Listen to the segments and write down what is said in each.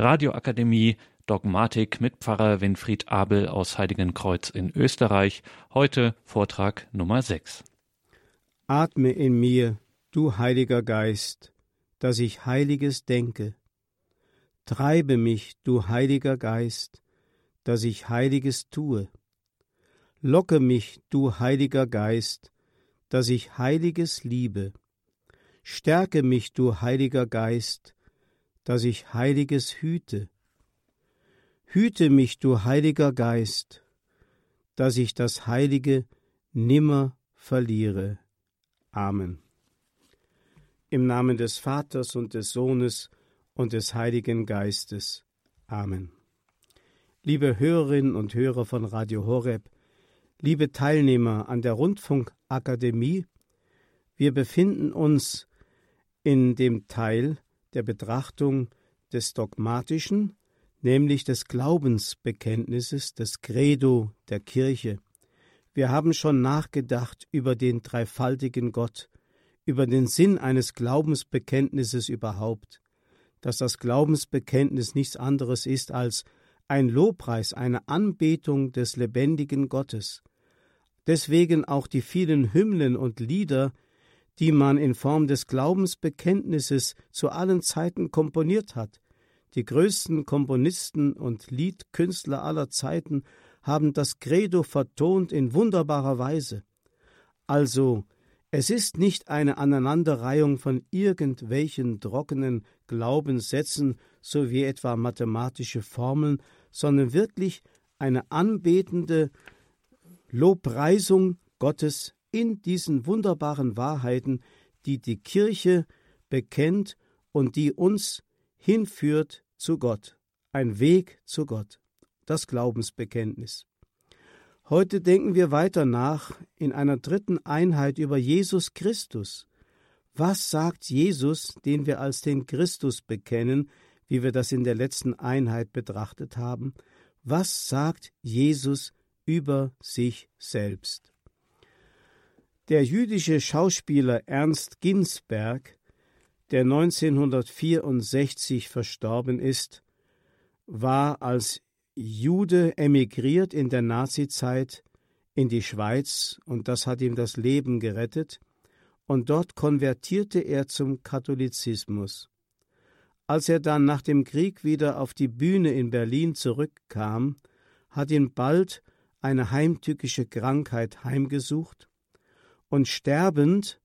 Radioakademie Dogmatik mit Pfarrer Winfried Abel aus Heiligenkreuz in Österreich. Heute Vortrag Nummer 6. Atme in mir, du Heiliger Geist, dass ich Heiliges denke. Treibe mich, du Heiliger Geist, dass ich Heiliges tue. Locke mich, du Heiliger Geist, dass ich Heiliges liebe. Stärke mich, du Heiliger Geist, dass ich Heiliges hüte. Hüte mich, du Heiliger Geist, dass ich das Heilige nimmer verliere. Amen. Im Namen des Vaters und des Sohnes und des Heiligen Geistes. Amen. Liebe Hörerinnen und Hörer von Radio Horeb, liebe Teilnehmer an der Rundfunkakademie, wir befinden uns in dem Teil der Betrachtung des Dogmatischen, nämlich des Glaubensbekenntnisses, des Credo der Kirche. Wir haben schon nachgedacht über den dreifaltigen Gott, über den Sinn eines Glaubensbekenntnisses überhaupt, dass das Glaubensbekenntnis nichts anderes ist als ein Lobpreis, eine Anbetung des lebendigen Gottes. Deswegen auch die vielen Hymnen und Lieder, die man in Form des Glaubensbekenntnisses zu allen Zeiten komponiert hat. Die größten Komponisten und Liedkünstler aller Zeiten haben das Credo vertont in wunderbarer Weise. Also, es ist nicht eine Aneinanderreihung von irgendwelchen trockenen Glaubenssätzen, so wie etwa mathematische Formeln, sondern wirklich eine anbetende Lobpreisung Gottes in diesen wunderbaren Wahrheiten, die die Kirche bekennt und die uns hinführt zu Gott, ein Weg zu Gott, das Glaubensbekenntnis. Heute denken wir weiter nach in einer dritten Einheit über Jesus Christus. Was sagt Jesus, den wir als den Christus bekennen, wie wir das in der letzten Einheit betrachtet haben? Was sagt Jesus über sich selbst? Der jüdische Schauspieler Ernst Ginsberg, der 1964 verstorben ist, war als Jude emigriert in der Nazizeit in die Schweiz und das hat ihm das Leben gerettet, und dort konvertierte er zum Katholizismus. Als er dann nach dem Krieg wieder auf die Bühne in Berlin zurückkam, hat ihn bald eine heimtückische Krankheit heimgesucht, und sterbend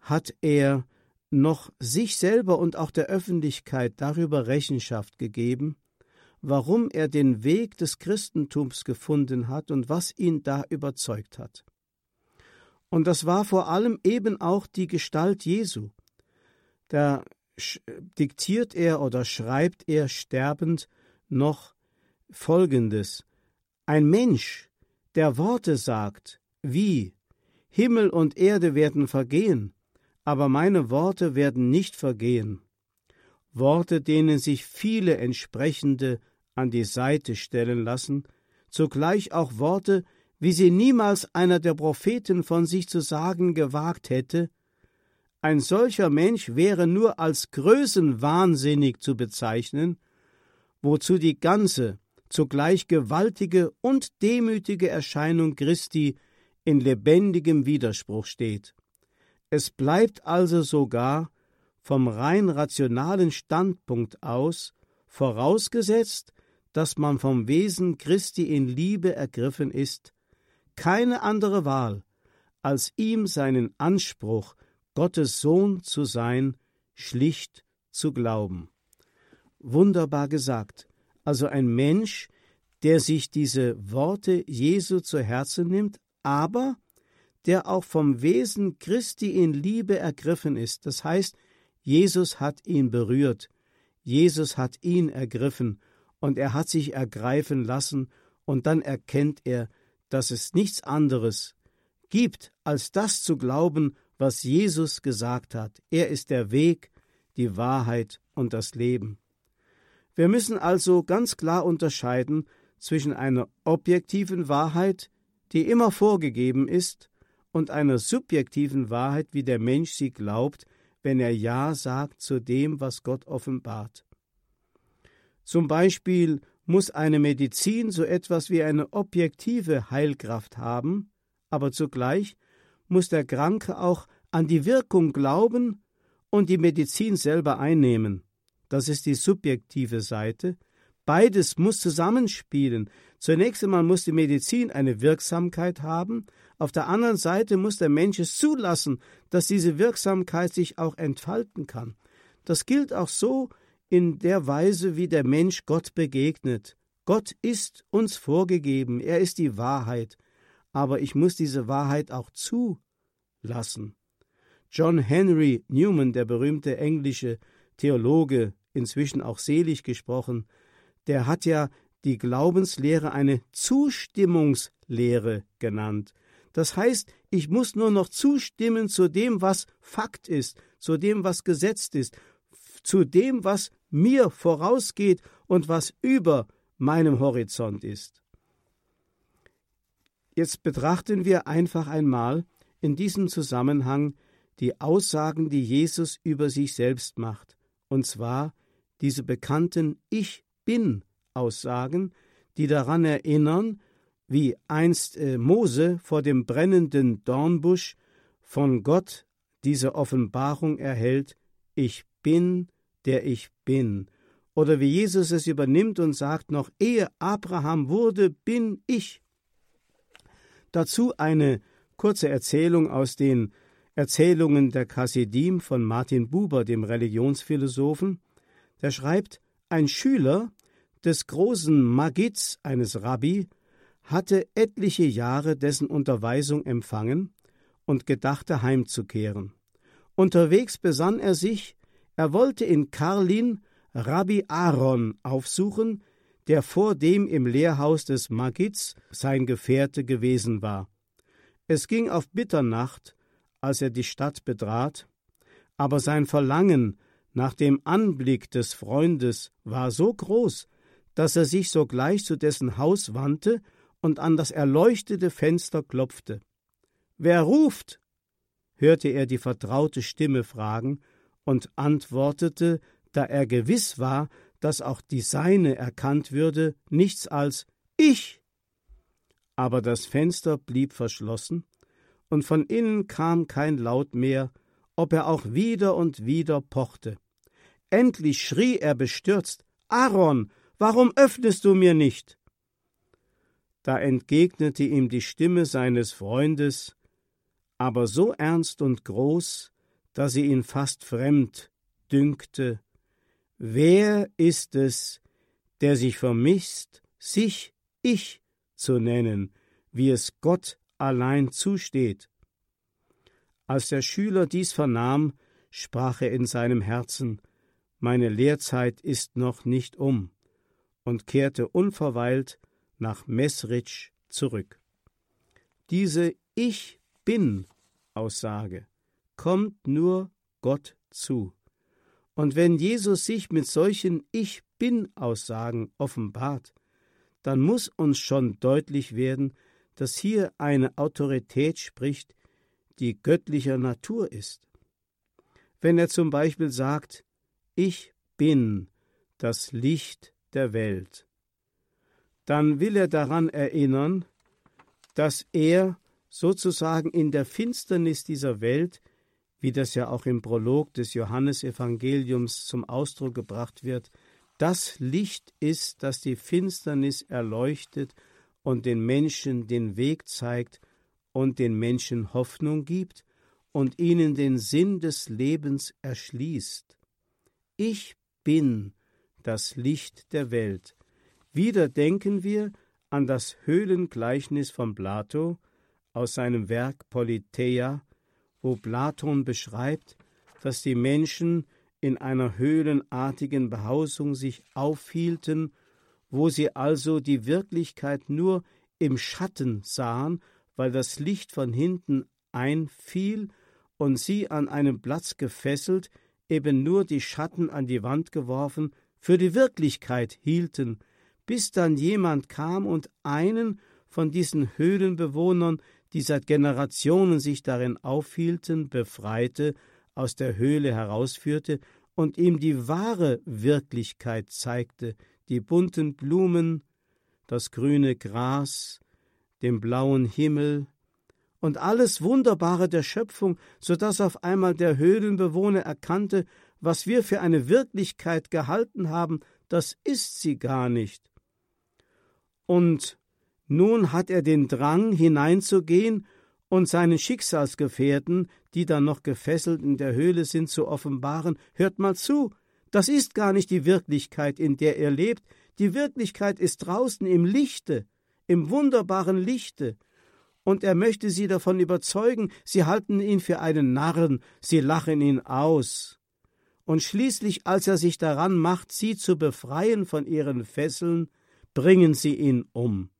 hat er noch sich selber und auch der Öffentlichkeit darüber Rechenschaft gegeben, warum er den Weg des Christentums gefunden hat und was ihn da überzeugt hat. Und das war vor allem eben auch die Gestalt Jesu. Da diktiert er oder schreibt er sterbend noch Folgendes. Ein Mensch, der Worte sagt, wie Himmel und Erde werden vergehen, aber meine Worte werden nicht vergehen. Worte, denen sich viele entsprechende an die Seite stellen lassen, zugleich auch Worte, wie sie niemals einer der Propheten von sich zu sagen gewagt hätte, ein solcher Mensch wäre nur als größenwahnsinnig zu bezeichnen, wozu die ganze, zugleich gewaltige und demütige Erscheinung Christi in lebendigem Widerspruch steht. Es bleibt also sogar vom rein rationalen Standpunkt aus vorausgesetzt, dass man vom Wesen Christi in Liebe ergriffen ist, keine andere Wahl, als ihm seinen Anspruch, Gottes Sohn zu sein, schlicht zu glauben. Wunderbar gesagt. Also ein Mensch, der sich diese Worte Jesu zu Herzen nimmt, aber der auch vom Wesen Christi in Liebe ergriffen ist. Das heißt, Jesus hat ihn berührt, Jesus hat ihn ergriffen und er hat sich ergreifen lassen, und dann erkennt er, dass es nichts anderes gibt, als das zu glauben, was Jesus gesagt hat. Er ist der Weg, die Wahrheit und das Leben. Wir müssen also ganz klar unterscheiden zwischen einer objektiven Wahrheit, die immer vorgegeben ist, und einer subjektiven Wahrheit, wie der Mensch sie glaubt, wenn er Ja sagt zu dem, was Gott offenbart. Zum Beispiel muss eine Medizin so etwas wie eine objektive Heilkraft haben, aber zugleich muss der Kranke auch an die Wirkung glauben und die Medizin selber einnehmen. Das ist die subjektive Seite. Beides muss zusammenspielen. Zunächst einmal muss die Medizin eine Wirksamkeit haben, auf der anderen Seite muss der Mensch es zulassen, dass diese Wirksamkeit sich auch entfalten kann. Das gilt auch so in der Weise, wie der Mensch Gott begegnet. Gott ist uns vorgegeben, er ist die Wahrheit, aber ich muss diese Wahrheit auch zulassen. John Henry Newman, der berühmte englische Theologe, inzwischen auch selig gesprochen, der hat ja die Glaubenslehre eine Zustimmungslehre genannt. Das heißt, ich muss nur noch zustimmen zu dem, was Fakt ist, zu dem, was gesetzt ist, zu dem, was mir vorausgeht und was über meinem Horizont ist. Jetzt betrachten wir einfach einmal in diesem Zusammenhang die Aussagen, die Jesus über sich selbst macht, und zwar diese bekannten Ich bin Aussagen, die daran erinnern, wie einst äh, Mose vor dem brennenden Dornbusch von Gott diese Offenbarung erhält, ich bin, der ich bin, oder wie Jesus es übernimmt und sagt, noch ehe Abraham wurde, bin ich. Dazu eine kurze Erzählung aus den Erzählungen der Chassidim von Martin Buber, dem Religionsphilosophen. Der schreibt, ein Schüler des großen Magids, eines Rabbi, hatte etliche Jahre dessen Unterweisung empfangen und gedachte heimzukehren. Unterwegs besann er sich, er wollte in Karlin Rabbi Aaron aufsuchen, der vor dem im Lehrhaus des Magids sein Gefährte gewesen war. Es ging auf Bitternacht, als er die Stadt betrat, aber sein Verlangen nach dem Anblick des Freundes war so groß, dass er sich sogleich zu dessen Haus wandte und an das erleuchtete Fenster klopfte. Wer ruft? hörte er die vertraute Stimme fragen und antwortete, da er gewiss war, dass auch die seine erkannt würde, nichts als Ich. Aber das Fenster blieb verschlossen, und von innen kam kein Laut mehr, ob er auch wieder und wieder pochte. Endlich schrie er bestürzt Aaron, warum öffnest du mir nicht? Da entgegnete ihm die Stimme seines Freundes, aber so ernst und groß, dass sie ihn fast fremd dünkte. Wer ist es, der sich vermisst, sich ich zu nennen, wie es Gott allein zusteht? Als der Schüler dies vernahm, sprach er in seinem Herzen, meine Lehrzeit ist noch nicht um, und kehrte unverweilt nach Mesrich zurück. Diese Ich bin Aussage kommt nur Gott zu. Und wenn Jesus sich mit solchen Ich bin Aussagen offenbart, dann muss uns schon deutlich werden, dass hier eine Autorität spricht, die göttlicher Natur ist. Wenn er zum Beispiel sagt, ich bin das Licht der Welt, dann will er daran erinnern, dass er sozusagen in der Finsternis dieser Welt, wie das ja auch im Prolog des Johannesevangeliums zum Ausdruck gebracht wird, das Licht ist, das die Finsternis erleuchtet und den Menschen den Weg zeigt und den Menschen Hoffnung gibt und ihnen den Sinn des Lebens erschließt. Ich bin das Licht der Welt. Wieder denken wir an das Höhlengleichnis von Plato aus seinem Werk Politeia, wo Platon beschreibt, dass die Menschen in einer höhlenartigen Behausung sich aufhielten, wo sie also die Wirklichkeit nur im Schatten sahen, weil das Licht von hinten einfiel und sie an einem Platz gefesselt, eben nur die Schatten an die Wand geworfen, für die Wirklichkeit hielten, bis dann jemand kam und einen von diesen Höhlenbewohnern, die seit Generationen sich darin aufhielten, befreite, aus der Höhle herausführte und ihm die wahre Wirklichkeit zeigte, die bunten Blumen, das grüne Gras, den blauen Himmel und alles Wunderbare der Schöpfung, so dass auf einmal der Höhlenbewohner erkannte, was wir für eine Wirklichkeit gehalten haben, das ist sie gar nicht. Und nun hat er den Drang, hineinzugehen und seinen Schicksalsgefährten, die dann noch gefesselt in der Höhle sind, zu offenbaren, hört mal zu, das ist gar nicht die Wirklichkeit, in der er lebt, die Wirklichkeit ist draußen im Lichte, im wunderbaren Lichte, und er möchte sie davon überzeugen, sie halten ihn für einen Narren, sie lachen ihn aus. Und schließlich, als er sich daran macht, sie zu befreien von ihren Fesseln, bringen sie ihn um.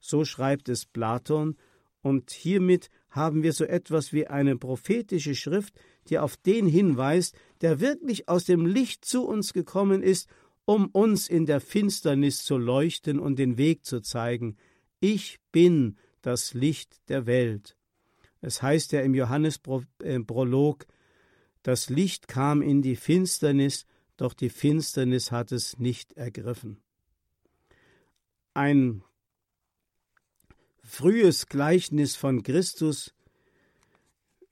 So schreibt es Platon, und hiermit haben wir so etwas wie eine prophetische Schrift, die auf den hinweist, der wirklich aus dem Licht zu uns gekommen ist, um uns in der Finsternis zu leuchten und den Weg zu zeigen. Ich bin das Licht der Welt. Es heißt ja im Johannesprolog, das Licht kam in die Finsternis, doch die Finsternis hat es nicht ergriffen. Ein frühes Gleichnis von Christus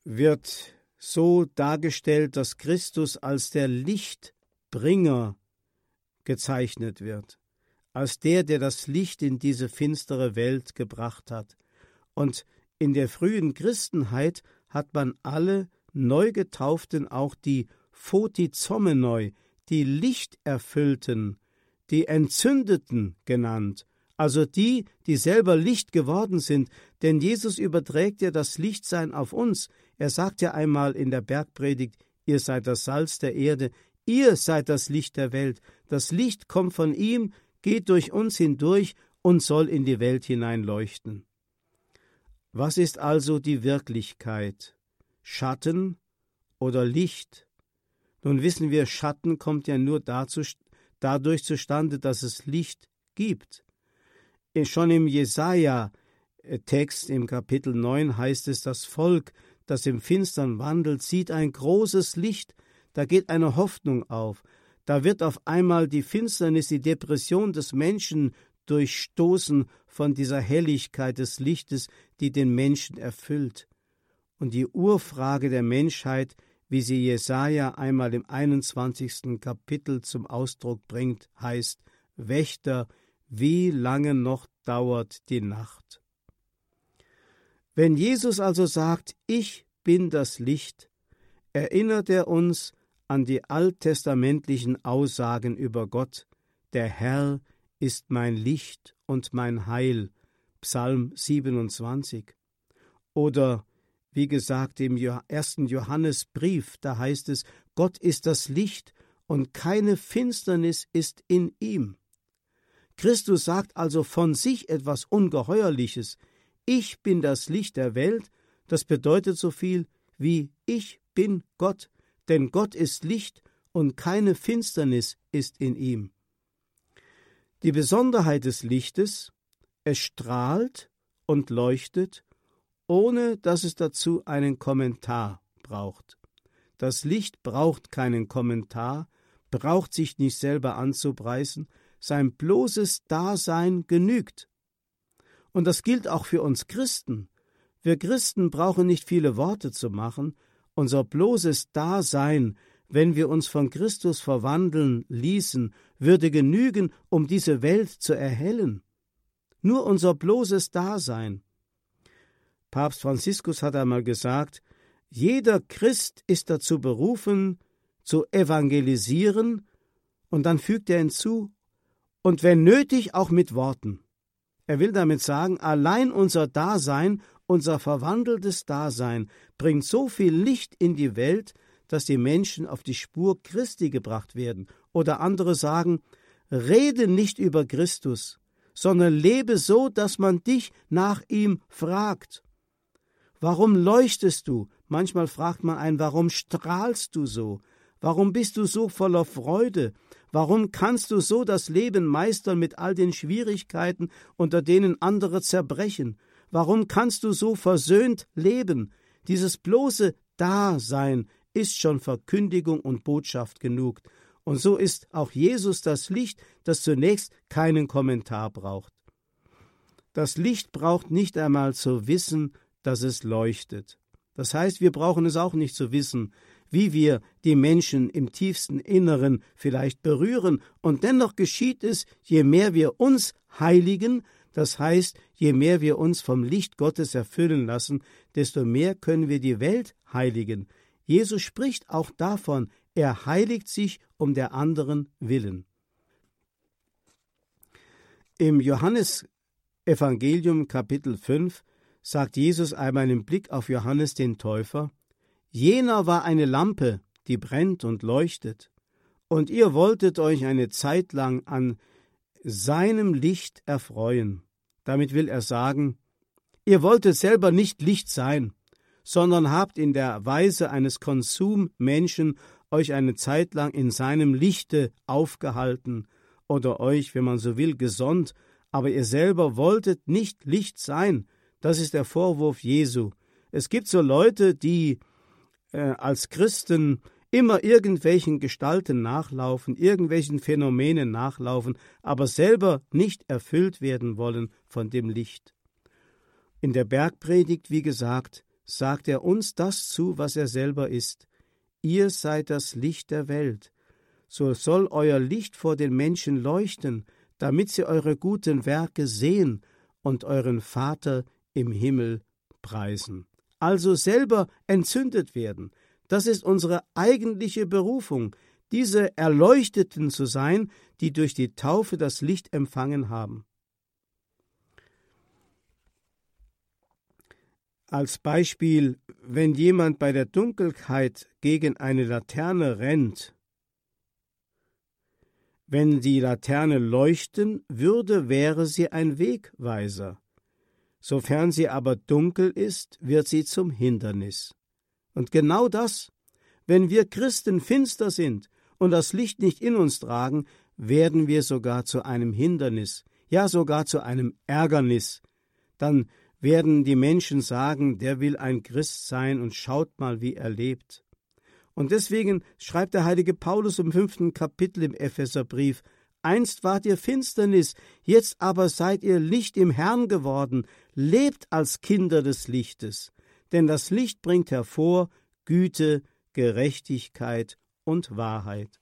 wird so dargestellt, dass Christus als der Lichtbringer gezeichnet wird, als der, der das Licht in diese finstere Welt gebracht hat. Und in der frühen Christenheit hat man alle Neugetauften auch die Photizomenoi, die Lichterfüllten, die Entzündeten genannt, also die, die selber Licht geworden sind, denn Jesus überträgt ja das Lichtsein auf uns. Er sagt ja einmal in der Bergpredigt, ihr seid das Salz der Erde, ihr seid das Licht der Welt. Das Licht kommt von ihm, geht durch uns hindurch und soll in die Welt hinein leuchten. Was ist also die Wirklichkeit? Schatten oder Licht? Nun wissen wir, Schatten kommt ja nur dazu, dadurch zustande, dass es Licht gibt. Schon im Jesaja-Text im Kapitel 9 heißt es, das Volk, das im Finstern wandelt, sieht ein großes Licht, da geht eine Hoffnung auf. Da wird auf einmal die Finsternis, die Depression des Menschen durchstoßen von dieser Helligkeit des Lichtes, die den Menschen erfüllt. Und die Urfrage der Menschheit, wie sie Jesaja einmal im 21. Kapitel zum Ausdruck bringt, heißt: Wächter, wie lange noch dauert die Nacht? Wenn Jesus also sagt, ich bin das Licht, erinnert er uns an die alttestamentlichen Aussagen über Gott, der Herr ist mein Licht und mein Heil, Psalm 27. Oder wie gesagt im ersten Johannesbrief, da heißt es, Gott ist das Licht und keine Finsternis ist in ihm. Christus sagt also von sich etwas Ungeheuerliches. Ich bin das Licht der Welt, das bedeutet so viel wie ich bin Gott, denn Gott ist Licht und keine Finsternis ist in ihm. Die Besonderheit des Lichtes, es strahlt und leuchtet ohne dass es dazu einen Kommentar braucht. Das Licht braucht keinen Kommentar, braucht sich nicht selber anzupreisen, sein bloßes Dasein genügt. Und das gilt auch für uns Christen. Wir Christen brauchen nicht viele Worte zu machen, unser bloßes Dasein, wenn wir uns von Christus verwandeln ließen, würde genügen, um diese Welt zu erhellen. Nur unser bloßes Dasein. Papst Franziskus hat einmal gesagt, jeder Christ ist dazu berufen, zu evangelisieren, und dann fügt er hinzu, und wenn nötig auch mit Worten. Er will damit sagen, allein unser Dasein, unser verwandeltes Dasein bringt so viel Licht in die Welt, dass die Menschen auf die Spur Christi gebracht werden. Oder andere sagen, rede nicht über Christus, sondern lebe so, dass man dich nach ihm fragt. Warum leuchtest du? Manchmal fragt man einen, warum strahlst du so? Warum bist du so voller Freude? Warum kannst du so das Leben meistern mit all den Schwierigkeiten, unter denen andere zerbrechen? Warum kannst du so versöhnt leben? Dieses bloße Dasein ist schon Verkündigung und Botschaft genug. Und so ist auch Jesus das Licht, das zunächst keinen Kommentar braucht. Das Licht braucht nicht einmal zu wissen, dass es leuchtet. Das heißt, wir brauchen es auch nicht zu wissen, wie wir die Menschen im tiefsten Inneren vielleicht berühren, und dennoch geschieht es, je mehr wir uns heiligen, das heißt, je mehr wir uns vom Licht Gottes erfüllen lassen, desto mehr können wir die Welt heiligen. Jesus spricht auch davon, er heiligt sich um der anderen willen. Im Johannes Evangelium Kapitel 5 sagt Jesus einmal im Blick auf Johannes den Täufer, Jener war eine Lampe, die brennt und leuchtet, und ihr wolltet euch eine Zeit lang an seinem Licht erfreuen. Damit will er sagen, ihr wolltet selber nicht Licht sein, sondern habt in der Weise eines Konsummenschen euch eine Zeit lang in seinem Lichte aufgehalten oder euch, wenn man so will, gesonnt, aber ihr selber wolltet nicht Licht sein. Das ist der Vorwurf Jesu. Es gibt so Leute, die äh, als Christen immer irgendwelchen Gestalten nachlaufen, irgendwelchen Phänomenen nachlaufen, aber selber nicht erfüllt werden wollen von dem Licht. In der Bergpredigt, wie gesagt, sagt er uns das zu, was er selber ist. Ihr seid das Licht der Welt. So soll euer Licht vor den Menschen leuchten, damit sie eure guten Werke sehen und euren Vater im Himmel preisen. Also selber entzündet werden, das ist unsere eigentliche Berufung, diese Erleuchteten zu sein, die durch die Taufe das Licht empfangen haben. Als Beispiel, wenn jemand bei der Dunkelheit gegen eine Laterne rennt, wenn die Laterne leuchten würde, wäre sie ein Wegweiser. Sofern sie aber dunkel ist, wird sie zum Hindernis. Und genau das, wenn wir Christen finster sind und das Licht nicht in uns tragen, werden wir sogar zu einem Hindernis, ja sogar zu einem Ärgernis. Dann werden die Menschen sagen, der will ein Christ sein und schaut mal, wie er lebt. Und deswegen schreibt der heilige Paulus im fünften Kapitel im Epheserbrief, Einst wart ihr Finsternis, jetzt aber seid ihr Licht im Herrn geworden, lebt als Kinder des Lichtes denn das Licht bringt hervor Güte, Gerechtigkeit und Wahrheit.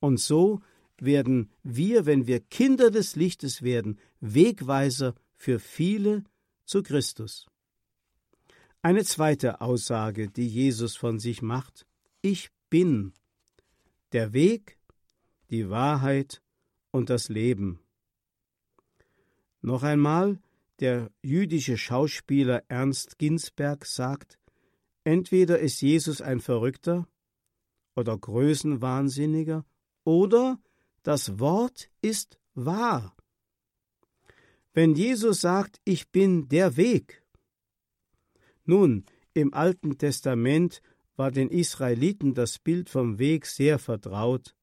Und so werden wir, wenn wir Kinder des Lichtes werden, Wegweiser für viele zu Christus. Eine zweite Aussage, die Jesus von sich macht, ich bin der Weg, die Wahrheit und das Leben. Noch einmal, der jüdische Schauspieler Ernst Ginsberg sagt, entweder ist Jesus ein Verrückter oder Größenwahnsinniger oder das Wort ist wahr. Wenn Jesus sagt, ich bin der Weg. Nun, im Alten Testament war den Israeliten das Bild vom Weg sehr vertraut,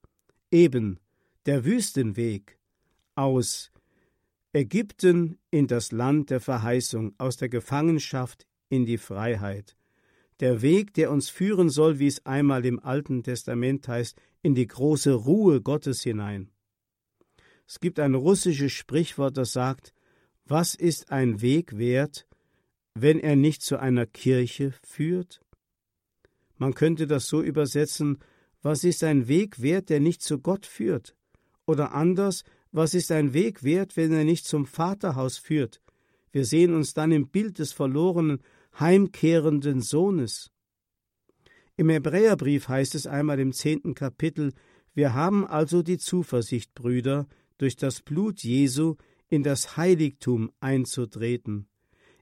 eben der Wüstenweg aus Ägypten in das Land der Verheißung, aus der Gefangenschaft in die Freiheit. Der Weg, der uns führen soll, wie es einmal im Alten Testament heißt, in die große Ruhe Gottes hinein. Es gibt ein russisches Sprichwort, das sagt, was ist ein Weg wert, wenn er nicht zu einer Kirche führt? Man könnte das so übersetzen, was ist ein Weg wert, der nicht zu Gott führt? Oder anders, was ist ein Weg wert, wenn er nicht zum Vaterhaus führt? Wir sehen uns dann im Bild des verlorenen, heimkehrenden Sohnes. Im Hebräerbrief heißt es einmal im zehnten Kapitel, wir haben also die Zuversicht, Brüder, durch das Blut Jesu in das Heiligtum einzutreten.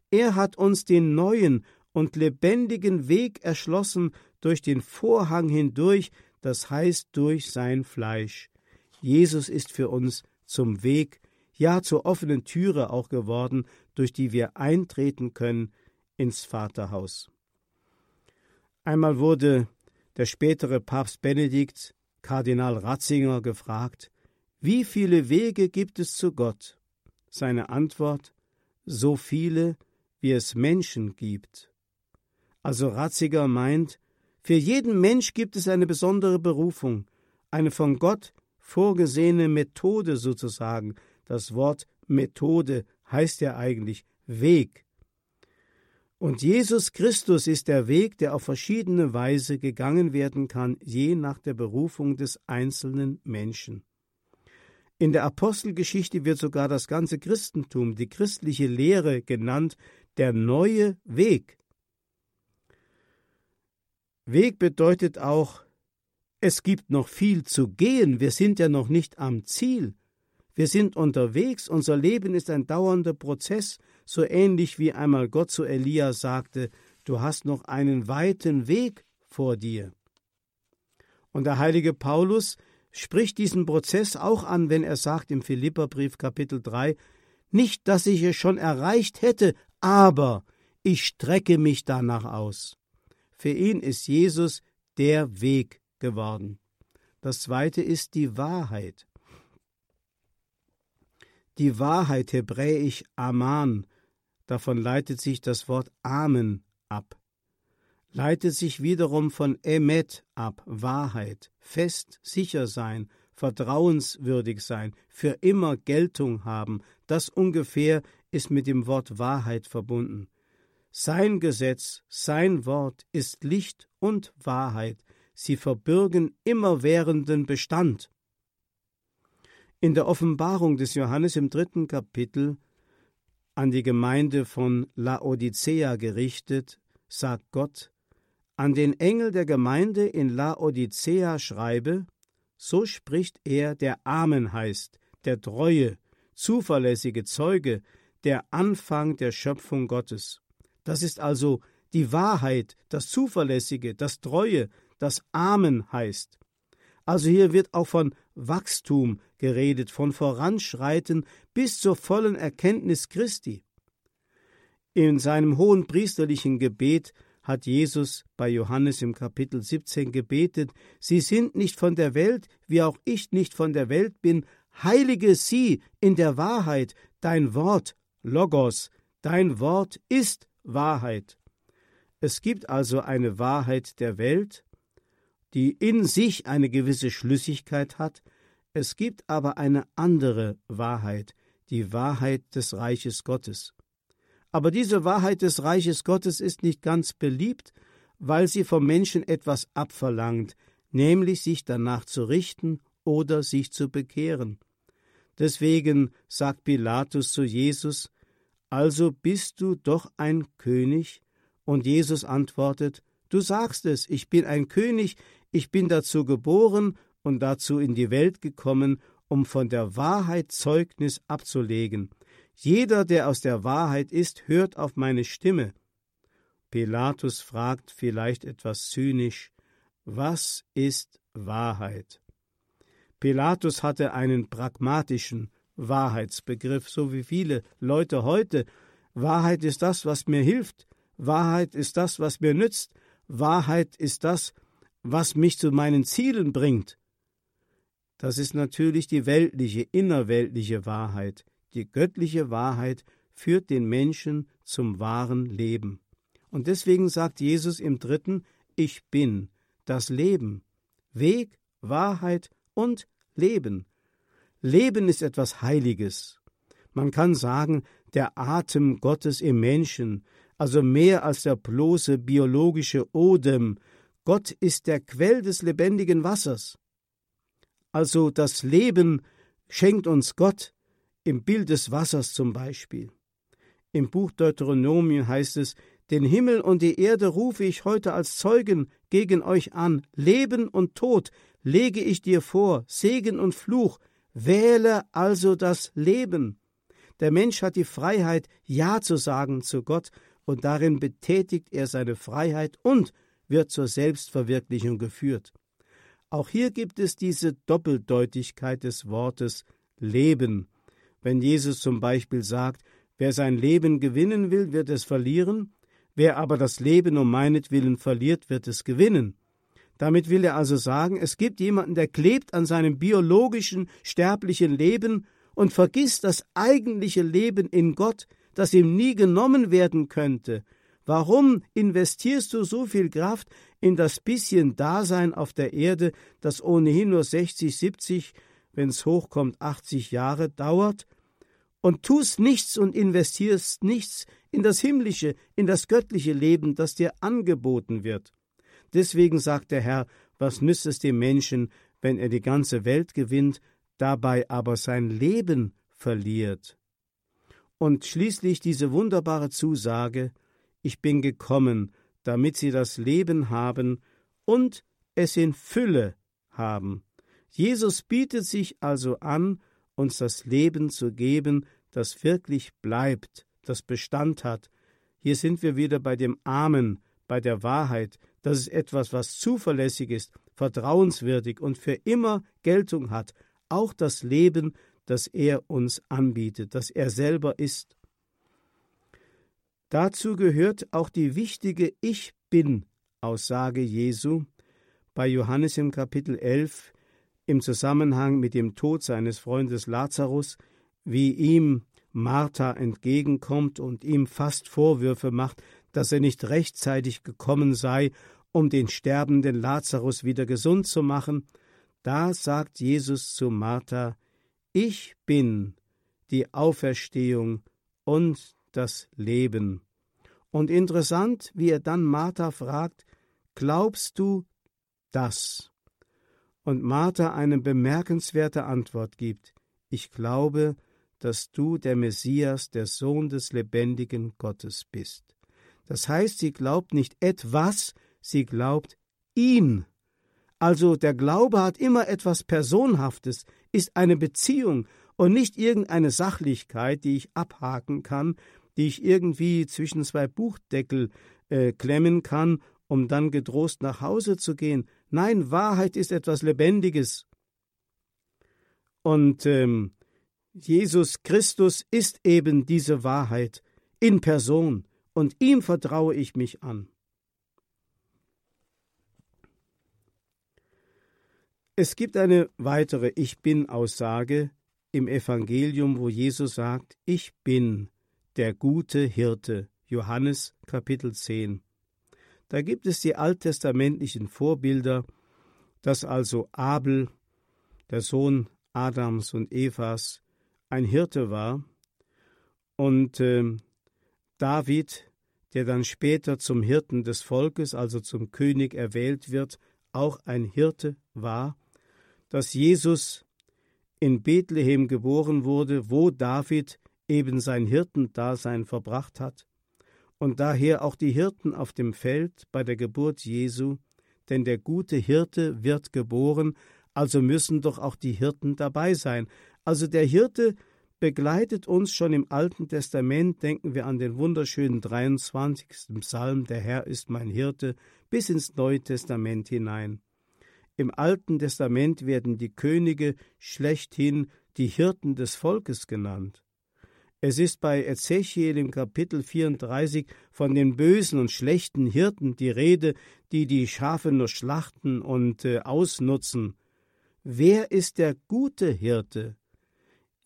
Er hat uns den neuen und lebendigen Weg erschlossen durch den Vorhang hindurch, das heißt durch sein Fleisch. Jesus ist für uns zum Weg, ja zur offenen Türe auch geworden, durch die wir eintreten können ins Vaterhaus. Einmal wurde der spätere Papst Benedikt, Kardinal Ratzinger, gefragt, wie viele Wege gibt es zu Gott? Seine Antwort, so viele, wie es Menschen gibt. Also Ratzinger meint, für jeden Mensch gibt es eine besondere Berufung, eine von Gott vorgesehene Methode sozusagen. Das Wort Methode heißt ja eigentlich Weg. Und Jesus Christus ist der Weg, der auf verschiedene Weise gegangen werden kann, je nach der Berufung des einzelnen Menschen. In der Apostelgeschichte wird sogar das ganze Christentum, die christliche Lehre genannt, der neue Weg. Weg bedeutet auch, es gibt noch viel zu gehen, wir sind ja noch nicht am Ziel. Wir sind unterwegs, unser Leben ist ein dauernder Prozess, so ähnlich wie einmal Gott zu Elia sagte, du hast noch einen weiten Weg vor dir. Und der heilige Paulus spricht diesen Prozess auch an, wenn er sagt im Philipperbrief Kapitel 3, nicht, dass ich es schon erreicht hätte, aber ich strecke mich danach aus. Für ihn ist Jesus der Weg geworden. Das zweite ist die Wahrheit. Die Wahrheit, hebräisch Aman, davon leitet sich das Wort Amen ab, leitet sich wiederum von Emet ab, Wahrheit, fest, sicher sein, vertrauenswürdig sein, für immer Geltung haben, das ungefähr ist mit dem Wort Wahrheit verbunden. Sein Gesetz, sein Wort ist Licht und Wahrheit, sie verbürgen immerwährenden Bestand. In der Offenbarung des Johannes im dritten Kapitel an die Gemeinde von Laodicea gerichtet, sagt Gott, an den Engel der Gemeinde in Laodicea schreibe, so spricht er, der Amen heißt, der treue, zuverlässige Zeuge, der Anfang der Schöpfung Gottes. Das ist also die Wahrheit, das Zuverlässige, das Treue, das Amen heißt. Also hier wird auch von Wachstum geredet, von Voranschreiten bis zur vollen Erkenntnis Christi. In seinem hohen priesterlichen Gebet hat Jesus bei Johannes im Kapitel 17 gebetet, Sie sind nicht von der Welt, wie auch ich nicht von der Welt bin, heilige sie in der Wahrheit, dein Wort, Logos, dein Wort ist Wahrheit. Es gibt also eine Wahrheit der Welt die in sich eine gewisse Schlüssigkeit hat, es gibt aber eine andere Wahrheit, die Wahrheit des Reiches Gottes. Aber diese Wahrheit des Reiches Gottes ist nicht ganz beliebt, weil sie vom Menschen etwas abverlangt, nämlich sich danach zu richten oder sich zu bekehren. Deswegen sagt Pilatus zu Jesus, Also bist du doch ein König? Und Jesus antwortet, Du sagst es, ich bin ein König, ich bin dazu geboren und dazu in die Welt gekommen, um von der Wahrheit Zeugnis abzulegen. Jeder, der aus der Wahrheit ist, hört auf meine Stimme. Pilatus fragt vielleicht etwas zynisch, was ist Wahrheit? Pilatus hatte einen pragmatischen Wahrheitsbegriff, so wie viele Leute heute. Wahrheit ist das, was mir hilft, Wahrheit ist das, was mir nützt, Wahrheit ist das, was mich zu meinen Zielen bringt, das ist natürlich die weltliche, innerweltliche Wahrheit. Die göttliche Wahrheit führt den Menschen zum wahren Leben. Und deswegen sagt Jesus im dritten, ich bin das Leben. Weg, Wahrheit und Leben. Leben ist etwas Heiliges. Man kann sagen, der Atem Gottes im Menschen, also mehr als der bloße biologische Odem, Gott ist der Quell des lebendigen Wassers. Also das Leben schenkt uns Gott im Bild des Wassers zum Beispiel. Im Buch Deuteronomien heißt es, den Himmel und die Erde rufe ich heute als Zeugen gegen euch an, Leben und Tod lege ich dir vor, Segen und Fluch, wähle also das Leben. Der Mensch hat die Freiheit, Ja zu sagen zu Gott, und darin betätigt er seine Freiheit und wird zur Selbstverwirklichung geführt. Auch hier gibt es diese Doppeldeutigkeit des Wortes Leben. Wenn Jesus zum Beispiel sagt, wer sein Leben gewinnen will, wird es verlieren, wer aber das Leben um meinetwillen verliert, wird es gewinnen. Damit will er also sagen, es gibt jemanden, der klebt an seinem biologischen, sterblichen Leben und vergisst das eigentliche Leben in Gott, das ihm nie genommen werden könnte, Warum investierst du so viel Kraft in das bisschen Dasein auf der Erde, das ohnehin nur 60, 70, wenn's hochkommt, 80 Jahre dauert, und tust nichts und investierst nichts in das himmlische, in das göttliche Leben, das dir angeboten wird? Deswegen sagt der Herr, was nützt es dem Menschen, wenn er die ganze Welt gewinnt, dabei aber sein Leben verliert? Und schließlich diese wunderbare Zusage, ich bin gekommen, damit sie das Leben haben und es in Fülle haben. Jesus bietet sich also an, uns das Leben zu geben, das wirklich bleibt, das Bestand hat. Hier sind wir wieder bei dem Amen, bei der Wahrheit, das ist etwas, was zuverlässig ist, vertrauenswürdig und für immer Geltung hat, auch das Leben, das er uns anbietet, das er selber ist. Dazu gehört auch die wichtige Ich bin Aussage Jesu bei Johannes im Kapitel 11 im Zusammenhang mit dem Tod seines Freundes Lazarus, wie ihm Martha entgegenkommt und ihm fast Vorwürfe macht, dass er nicht rechtzeitig gekommen sei, um den sterbenden Lazarus wieder gesund zu machen, da sagt Jesus zu Martha, Ich bin die Auferstehung und das Leben. Und interessant, wie er dann Martha fragt, Glaubst du das? Und Martha eine bemerkenswerte Antwort gibt, Ich glaube, dass du der Messias, der Sohn des lebendigen Gottes bist. Das heißt, sie glaubt nicht etwas, sie glaubt ihn. Also der Glaube hat immer etwas Personhaftes, ist eine Beziehung und nicht irgendeine Sachlichkeit, die ich abhaken kann, die ich irgendwie zwischen zwei Buchdeckel äh, klemmen kann, um dann getrost nach Hause zu gehen. Nein, Wahrheit ist etwas Lebendiges. Und ähm, Jesus Christus ist eben diese Wahrheit in Person, und ihm vertraue ich mich an. Es gibt eine weitere Ich bin Aussage im Evangelium, wo Jesus sagt, Ich bin der gute Hirte. Johannes Kapitel 10. Da gibt es die alttestamentlichen Vorbilder, dass also Abel, der Sohn Adams und Evas, ein Hirte war und äh, David, der dann später zum Hirten des Volkes, also zum König erwählt wird, auch ein Hirte war dass Jesus in Bethlehem geboren wurde, wo David eben sein Hirtendasein verbracht hat, und daher auch die Hirten auf dem Feld bei der Geburt Jesu, denn der gute Hirte wird geboren, also müssen doch auch die Hirten dabei sein. Also der Hirte begleitet uns schon im Alten Testament, denken wir an den wunderschönen 23. Psalm, der Herr ist mein Hirte, bis ins Neue Testament hinein. Im Alten Testament werden die Könige schlechthin die Hirten des Volkes genannt. Es ist bei Ezechiel im Kapitel 34 von den bösen und schlechten Hirten die Rede, die die Schafe nur schlachten und äh, ausnutzen. Wer ist der gute Hirte?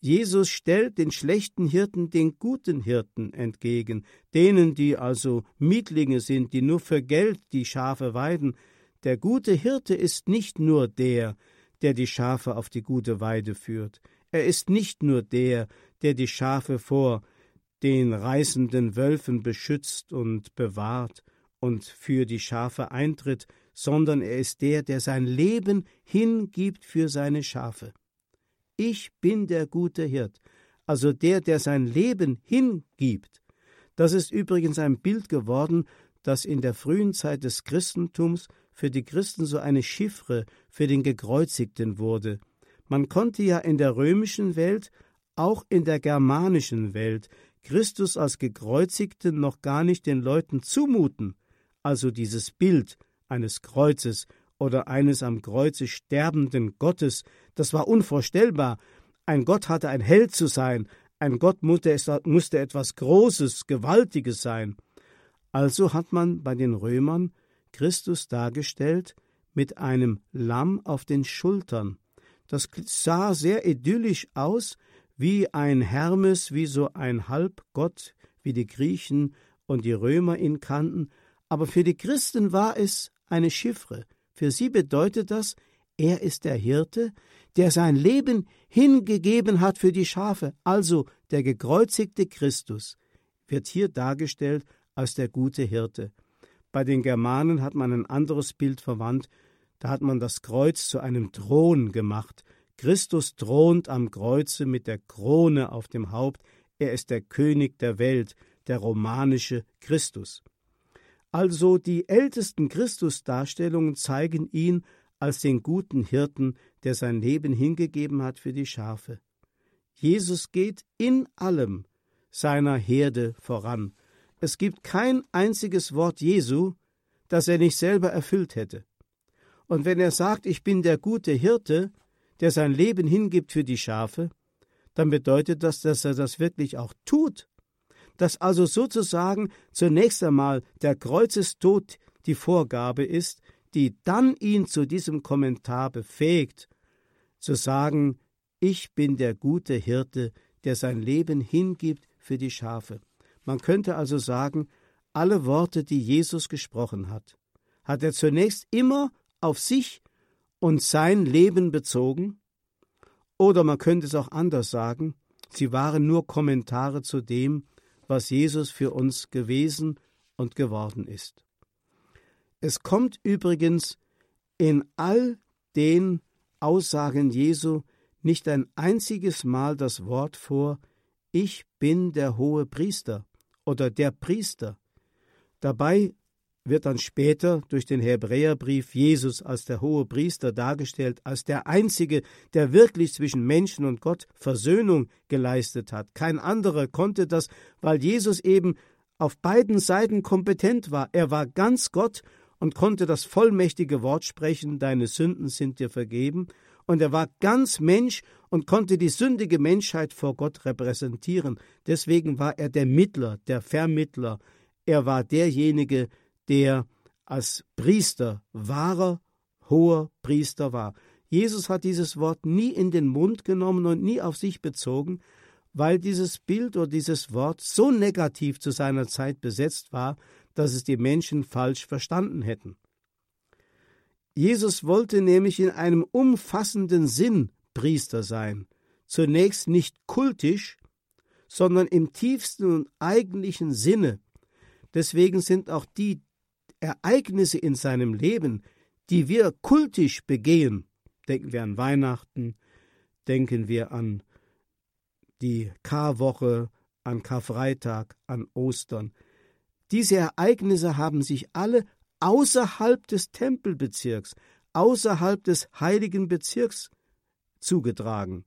Jesus stellt den schlechten Hirten den guten Hirten entgegen, denen, die also Mietlinge sind, die nur für Geld die Schafe weiden, der gute Hirte ist nicht nur der, der die Schafe auf die gute Weide führt, er ist nicht nur der, der die Schafe vor den reißenden Wölfen beschützt und bewahrt und für die Schafe eintritt, sondern er ist der, der sein Leben hingibt für seine Schafe. Ich bin der gute Hirt, also der, der sein Leben hingibt. Das ist übrigens ein Bild geworden, das in der frühen Zeit des Christentums für die Christen so eine Chiffre für den Gekreuzigten wurde. Man konnte ja in der römischen Welt, auch in der germanischen Welt, Christus als Gekreuzigten noch gar nicht den Leuten zumuten, also dieses Bild eines Kreuzes oder eines am Kreuze sterbenden Gottes, das war unvorstellbar. Ein Gott hatte ein Held zu sein, ein Gott musste etwas Großes, Gewaltiges sein. Also hat man bei den Römern Christus dargestellt mit einem Lamm auf den Schultern. Das sah sehr idyllisch aus, wie ein Hermes, wie so ein Halbgott, wie die Griechen und die Römer ihn kannten, aber für die Christen war es eine Chiffre. Für sie bedeutet das, er ist der Hirte, der sein Leben hingegeben hat für die Schafe, also der gekreuzigte Christus, wird hier dargestellt als der gute Hirte. Bei den Germanen hat man ein anderes Bild verwandt, da hat man das Kreuz zu einem Thron gemacht. Christus thront am Kreuze mit der Krone auf dem Haupt, er ist der König der Welt, der romanische Christus. Also die ältesten Christusdarstellungen zeigen ihn als den guten Hirten, der sein Leben hingegeben hat für die Schafe. Jesus geht in allem seiner Herde voran. Es gibt kein einziges Wort Jesu, das er nicht selber erfüllt hätte. Und wenn er sagt, ich bin der gute Hirte, der sein Leben hingibt für die Schafe, dann bedeutet das, dass er das wirklich auch tut. Dass also sozusagen zunächst einmal der Kreuzestod die Vorgabe ist, die dann ihn zu diesem Kommentar befähigt, zu sagen, ich bin der gute Hirte, der sein Leben hingibt für die Schafe. Man könnte also sagen, alle Worte, die Jesus gesprochen hat, hat er zunächst immer auf sich und sein Leben bezogen, oder man könnte es auch anders sagen, sie waren nur Kommentare zu dem, was Jesus für uns gewesen und geworden ist. Es kommt übrigens in all den Aussagen Jesu nicht ein einziges Mal das Wort vor, ich bin der hohe Priester oder der Priester. Dabei wird dann später durch den Hebräerbrief Jesus als der hohe Priester dargestellt, als der Einzige, der wirklich zwischen Menschen und Gott Versöhnung geleistet hat. Kein anderer konnte das, weil Jesus eben auf beiden Seiten kompetent war. Er war ganz Gott und konnte das vollmächtige Wort sprechen, deine Sünden sind dir vergeben, und er war ganz Mensch und konnte die sündige Menschheit vor Gott repräsentieren. Deswegen war er der Mittler, der Vermittler. Er war derjenige, der als Priester, wahrer, hoher Priester war. Jesus hat dieses Wort nie in den Mund genommen und nie auf sich bezogen, weil dieses Bild oder dieses Wort so negativ zu seiner Zeit besetzt war, dass es die Menschen falsch verstanden hätten. Jesus wollte nämlich in einem umfassenden Sinn Priester sein, zunächst nicht kultisch, sondern im tiefsten und eigentlichen Sinne. Deswegen sind auch die Ereignisse in seinem Leben, die wir kultisch begehen, denken wir an Weihnachten, denken wir an die Karwoche, an Karfreitag, an Ostern. Diese Ereignisse haben sich alle außerhalb des Tempelbezirks, außerhalb des heiligen Bezirks zugetragen.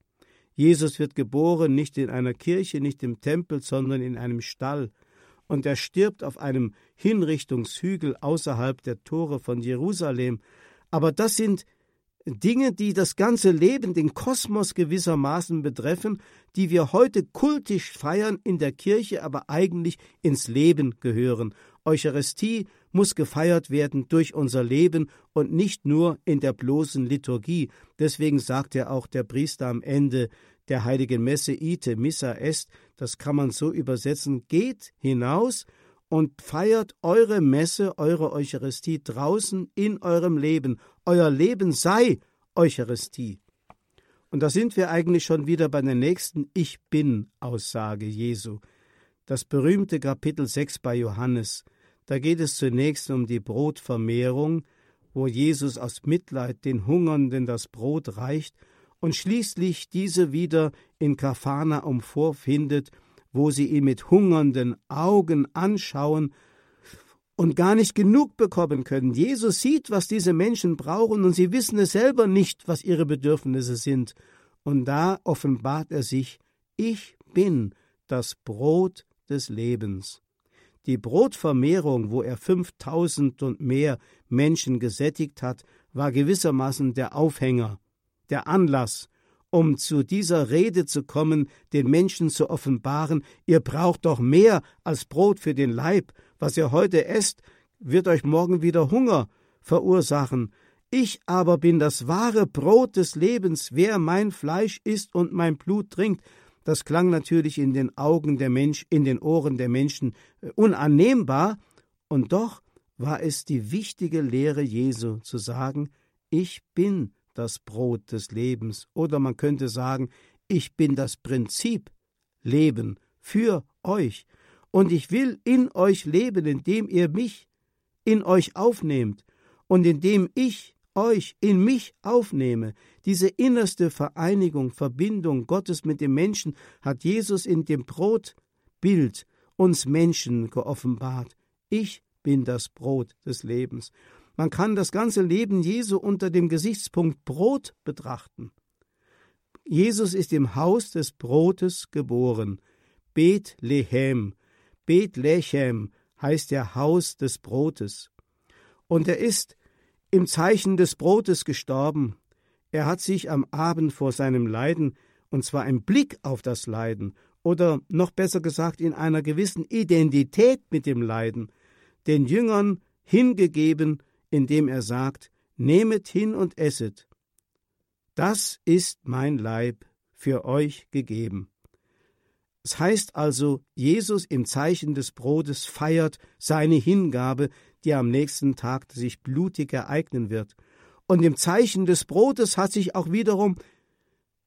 Jesus wird geboren nicht in einer Kirche, nicht im Tempel, sondern in einem Stall und er stirbt auf einem Hinrichtungshügel außerhalb der Tore von Jerusalem. Aber das sind Dinge, die das ganze Leben, den Kosmos gewissermaßen betreffen, die wir heute kultisch feiern in der Kirche, aber eigentlich ins Leben gehören. Eucharistie muss gefeiert werden durch unser Leben und nicht nur in der bloßen Liturgie. Deswegen sagt ja auch der Priester am Ende der heiligen Messe ite missa est, das kann man so übersetzen, geht hinaus und feiert eure Messe, eure Eucharistie draußen in eurem Leben. Euer Leben sei Eucharistie. Und da sind wir eigentlich schon wieder bei der nächsten Ich bin Aussage Jesu. Das berühmte Kapitel 6 bei Johannes. Da geht es zunächst um die Brotvermehrung, wo Jesus aus Mitleid den Hungernden das Brot reicht und schließlich diese wieder in Kafanaum vorfindet, wo sie ihn mit hungernden Augen anschauen und gar nicht genug bekommen können. Jesus sieht, was diese Menschen brauchen, und sie wissen es selber nicht, was ihre Bedürfnisse sind. Und da offenbart er sich, ich bin das Brot des Lebens. Die Brotvermehrung, wo er fünftausend und mehr Menschen gesättigt hat, war gewissermaßen der Aufhänger der Anlass, um zu dieser Rede zu kommen, den Menschen zu offenbaren, ihr braucht doch mehr als Brot für den Leib, was ihr heute esst, wird euch morgen wieder Hunger verursachen. Ich aber bin das wahre Brot des Lebens, wer mein Fleisch isst und mein Blut trinkt, Das klang natürlich in den Augen der Mensch, in den Ohren der Menschen äh, unannehmbar, und doch war es die wichtige Lehre Jesu zu sagen, ich bin das Brot des Lebens, oder man könnte sagen, ich bin das Prinzip Leben für euch, und ich will in euch leben, indem ihr mich in euch aufnehmt und indem ich euch in mich aufnehme. Diese innerste Vereinigung, Verbindung Gottes mit dem Menschen hat Jesus in dem Brotbild uns Menschen geoffenbart. Ich bin das Brot des Lebens. Man kann das ganze Leben Jesu unter dem Gesichtspunkt Brot betrachten. Jesus ist im Haus des Brotes geboren. Bethlehem. Bethlehem heißt der Haus des Brotes. Und er ist im Zeichen des Brotes gestorben. Er hat sich am Abend vor seinem Leiden, und zwar im Blick auf das Leiden, oder noch besser gesagt in einer gewissen Identität mit dem Leiden, den Jüngern hingegeben, indem er sagt, Nehmet hin und esset. Das ist mein Leib für euch gegeben. Es heißt also, Jesus im Zeichen des Brotes feiert seine Hingabe, die am nächsten Tag sich blutig ereignen wird. Und im Zeichen des Brotes hat sich auch wiederum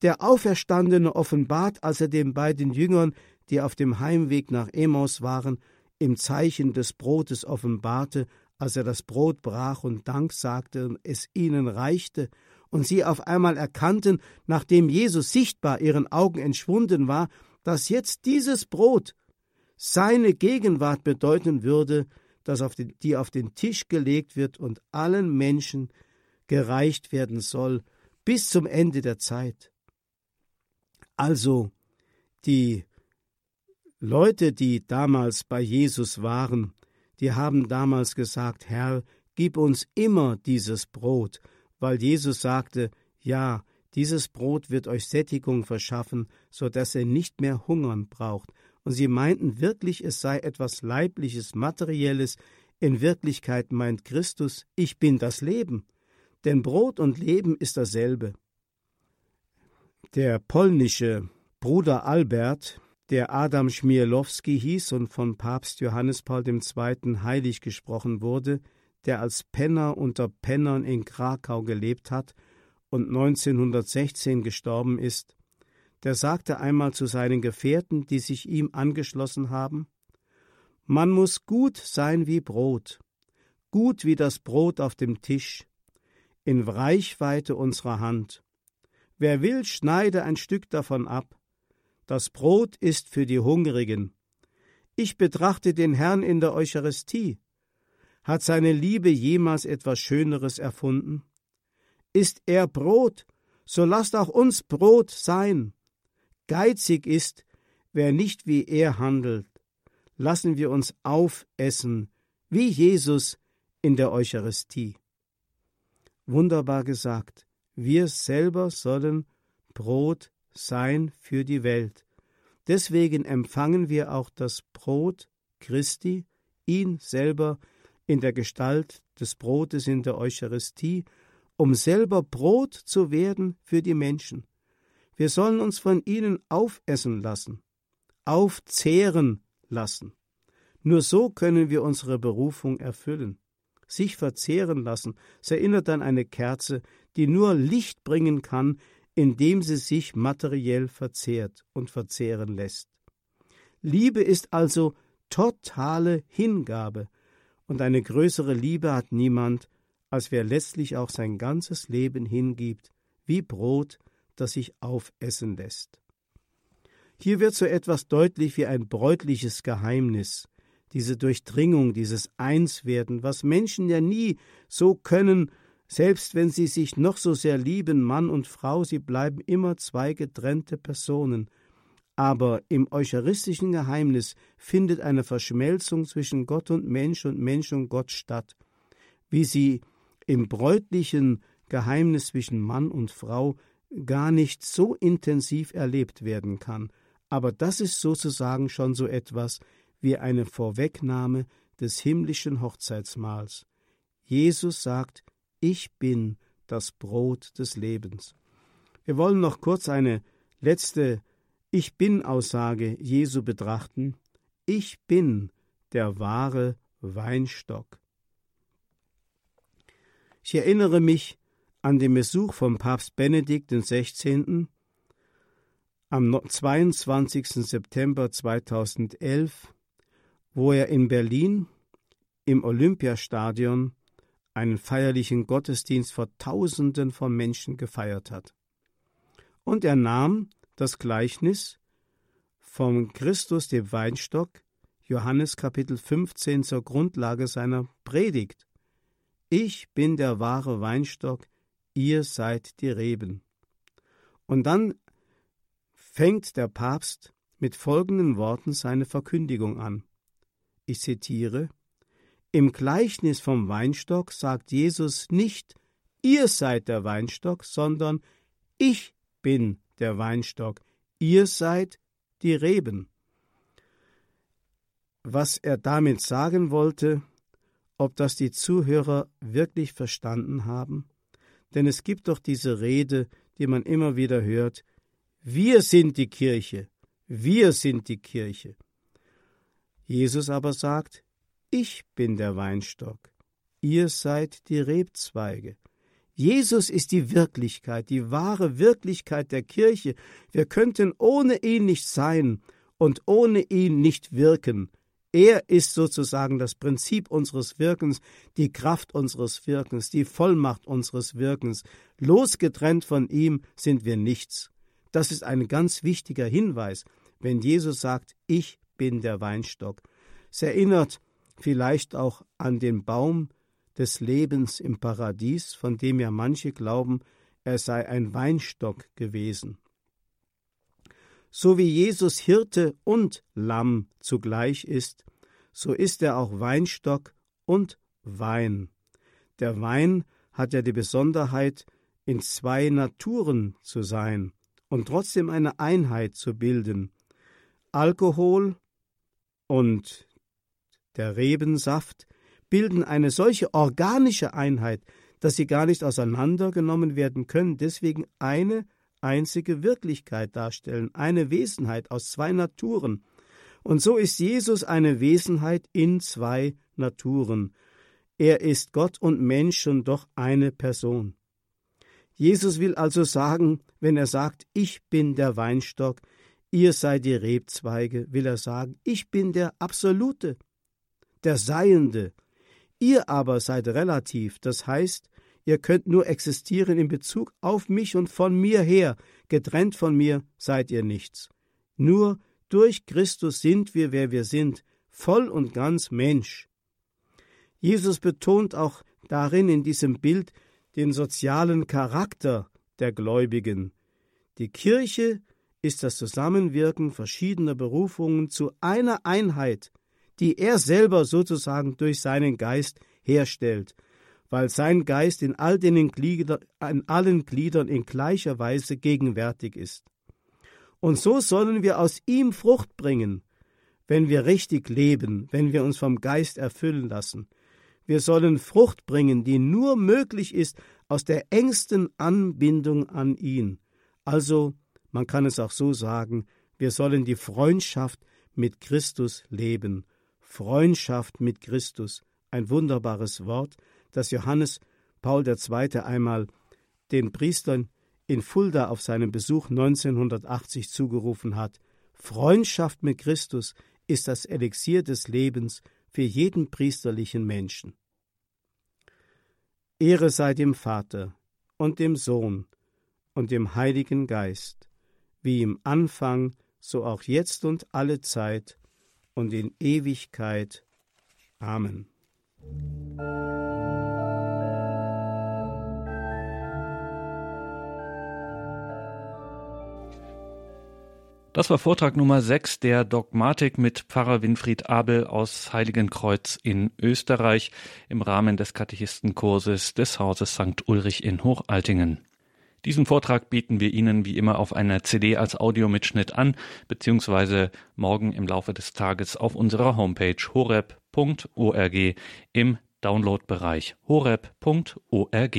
der Auferstandene offenbart, als er den beiden Jüngern, die auf dem Heimweg nach Emaus waren, im Zeichen des Brotes offenbarte, als er das Brot brach und Dank sagte und es ihnen reichte, und sie auf einmal erkannten, nachdem Jesus sichtbar ihren Augen entschwunden war, dass jetzt dieses Brot seine Gegenwart bedeuten würde, das auf den, die auf den Tisch gelegt wird und allen Menschen gereicht werden soll bis zum Ende der Zeit. Also die Leute, die damals bei Jesus waren, die haben damals gesagt, Herr, gib uns immer dieses Brot, weil Jesus sagte, ja, dieses Brot wird euch Sättigung verschaffen, so dass ihr nicht mehr hungern braucht. Und sie meinten wirklich, es sei etwas Leibliches, Materielles. In Wirklichkeit meint Christus, ich bin das Leben. Denn Brot und Leben ist dasselbe. Der polnische Bruder Albert, der Adam Schmierlowski hieß und von Papst Johannes Paul II. heilig gesprochen wurde, der als Penner unter Pennern in Krakau gelebt hat und 1916 gestorben ist, der sagte einmal zu seinen Gefährten, die sich ihm angeschlossen haben, Man muss gut sein wie Brot, gut wie das Brot auf dem Tisch, in Reichweite unserer Hand. Wer will, schneide ein Stück davon ab. Das Brot ist für die Hungrigen. Ich betrachte den Herrn in der Eucharistie. Hat seine Liebe jemals etwas Schöneres erfunden? Ist er Brot, so lasst auch uns Brot sein. Geizig ist, wer nicht wie er handelt. Lassen wir uns aufessen, wie Jesus in der Eucharistie. Wunderbar gesagt, wir selber sollen Brot sein für die Welt. Deswegen empfangen wir auch das Brot Christi, ihn selber in der Gestalt des Brotes in der Eucharistie, um selber Brot zu werden für die Menschen. Wir sollen uns von ihnen aufessen lassen, aufzehren lassen. Nur so können wir unsere Berufung erfüllen. Sich verzehren lassen, es erinnert an eine Kerze, die nur Licht bringen kann, indem sie sich materiell verzehrt und verzehren lässt. Liebe ist also totale Hingabe, und eine größere Liebe hat niemand, als wer letztlich auch sein ganzes Leben hingibt, wie Brot, das sich aufessen lässt. Hier wird so etwas deutlich wie ein bräutliches Geheimnis, diese Durchdringung, dieses Einswerden, was Menschen ja nie so können, selbst wenn sie sich noch so sehr lieben, Mann und Frau, sie bleiben immer zwei getrennte Personen. Aber im eucharistischen Geheimnis findet eine Verschmelzung zwischen Gott und Mensch und Mensch und Gott statt. Wie sie im bräutlichen Geheimnis zwischen Mann und Frau gar nicht so intensiv erlebt werden kann. Aber das ist sozusagen schon so etwas wie eine Vorwegnahme des himmlischen Hochzeitsmahls. Jesus sagt, ich bin das Brot des Lebens. Wir wollen noch kurz eine letzte Ich bin Aussage Jesu betrachten, ich bin der wahre Weinstock. Ich erinnere mich an den Besuch von Papst Benedikt XVI. am 22. September 2011, wo er in Berlin im Olympiastadion einen feierlichen Gottesdienst vor Tausenden von Menschen gefeiert hat. Und er nahm das Gleichnis vom Christus dem Weinstock, Johannes Kapitel 15 zur Grundlage seiner Predigt. Ich bin der wahre Weinstock, ihr seid die Reben. Und dann fängt der Papst mit folgenden Worten seine Verkündigung an. Ich zitiere Im Gleichnis vom Weinstock sagt Jesus nicht, ihr seid der Weinstock, sondern ich bin der Weinstock, ihr seid die Reben. Was er damit sagen wollte, ob das die Zuhörer wirklich verstanden haben? Denn es gibt doch diese Rede, die man immer wieder hört, wir sind die Kirche, wir sind die Kirche. Jesus aber sagt, ich bin der Weinstock, ihr seid die Rebzweige. Jesus ist die Wirklichkeit, die wahre Wirklichkeit der Kirche. Wir könnten ohne ihn nicht sein und ohne ihn nicht wirken. Er ist sozusagen das Prinzip unseres Wirkens, die Kraft unseres Wirkens, die Vollmacht unseres Wirkens. Losgetrennt von ihm sind wir nichts. Das ist ein ganz wichtiger Hinweis, wenn Jesus sagt, ich bin der Weinstock. Es erinnert vielleicht auch an den Baum, des Lebens im Paradies, von dem ja manche glauben, er sei ein Weinstock gewesen. So wie Jesus Hirte und Lamm zugleich ist, so ist er auch Weinstock und Wein. Der Wein hat ja die Besonderheit, in zwei Naturen zu sein und trotzdem eine Einheit zu bilden. Alkohol und der Rebensaft bilden eine solche organische Einheit, dass sie gar nicht auseinandergenommen werden können, deswegen eine einzige Wirklichkeit darstellen, eine Wesenheit aus zwei Naturen. Und so ist Jesus eine Wesenheit in zwei Naturen. Er ist Gott und Mensch und doch eine Person. Jesus will also sagen, wenn er sagt, ich bin der Weinstock, ihr seid die Rebzweige, will er sagen, ich bin der Absolute, der Seiende, Ihr aber seid relativ, das heißt, ihr könnt nur existieren in Bezug auf mich und von mir her, getrennt von mir seid ihr nichts. Nur durch Christus sind wir, wer wir sind, voll und ganz Mensch. Jesus betont auch darin in diesem Bild den sozialen Charakter der Gläubigen. Die Kirche ist das Zusammenwirken verschiedener Berufungen zu einer Einheit, die er selber sozusagen durch seinen Geist herstellt, weil sein Geist in, all den Glieder, in allen Gliedern in gleicher Weise gegenwärtig ist. Und so sollen wir aus ihm Frucht bringen, wenn wir richtig leben, wenn wir uns vom Geist erfüllen lassen. Wir sollen Frucht bringen, die nur möglich ist aus der engsten Anbindung an ihn. Also, man kann es auch so sagen, wir sollen die Freundschaft mit Christus leben. Freundschaft mit Christus, ein wunderbares Wort, das Johannes Paul II. einmal den Priestern in Fulda auf seinem Besuch 1980 zugerufen hat. Freundschaft mit Christus ist das Elixier des Lebens für jeden priesterlichen Menschen. Ehre sei dem Vater und dem Sohn und dem Heiligen Geist, wie im Anfang, so auch jetzt und alle Zeit und in Ewigkeit. Amen. Das war Vortrag Nummer 6 der Dogmatik mit Pfarrer Winfried Abel aus Heiligenkreuz in Österreich im Rahmen des Katechistenkurses des Hauses St. Ulrich in Hochaltingen. Diesen Vortrag bieten wir Ihnen wie immer auf einer CD als Audiomitschnitt an, beziehungsweise morgen im Laufe des Tages auf unserer Homepage horeb.org im Downloadbereich horeb.org.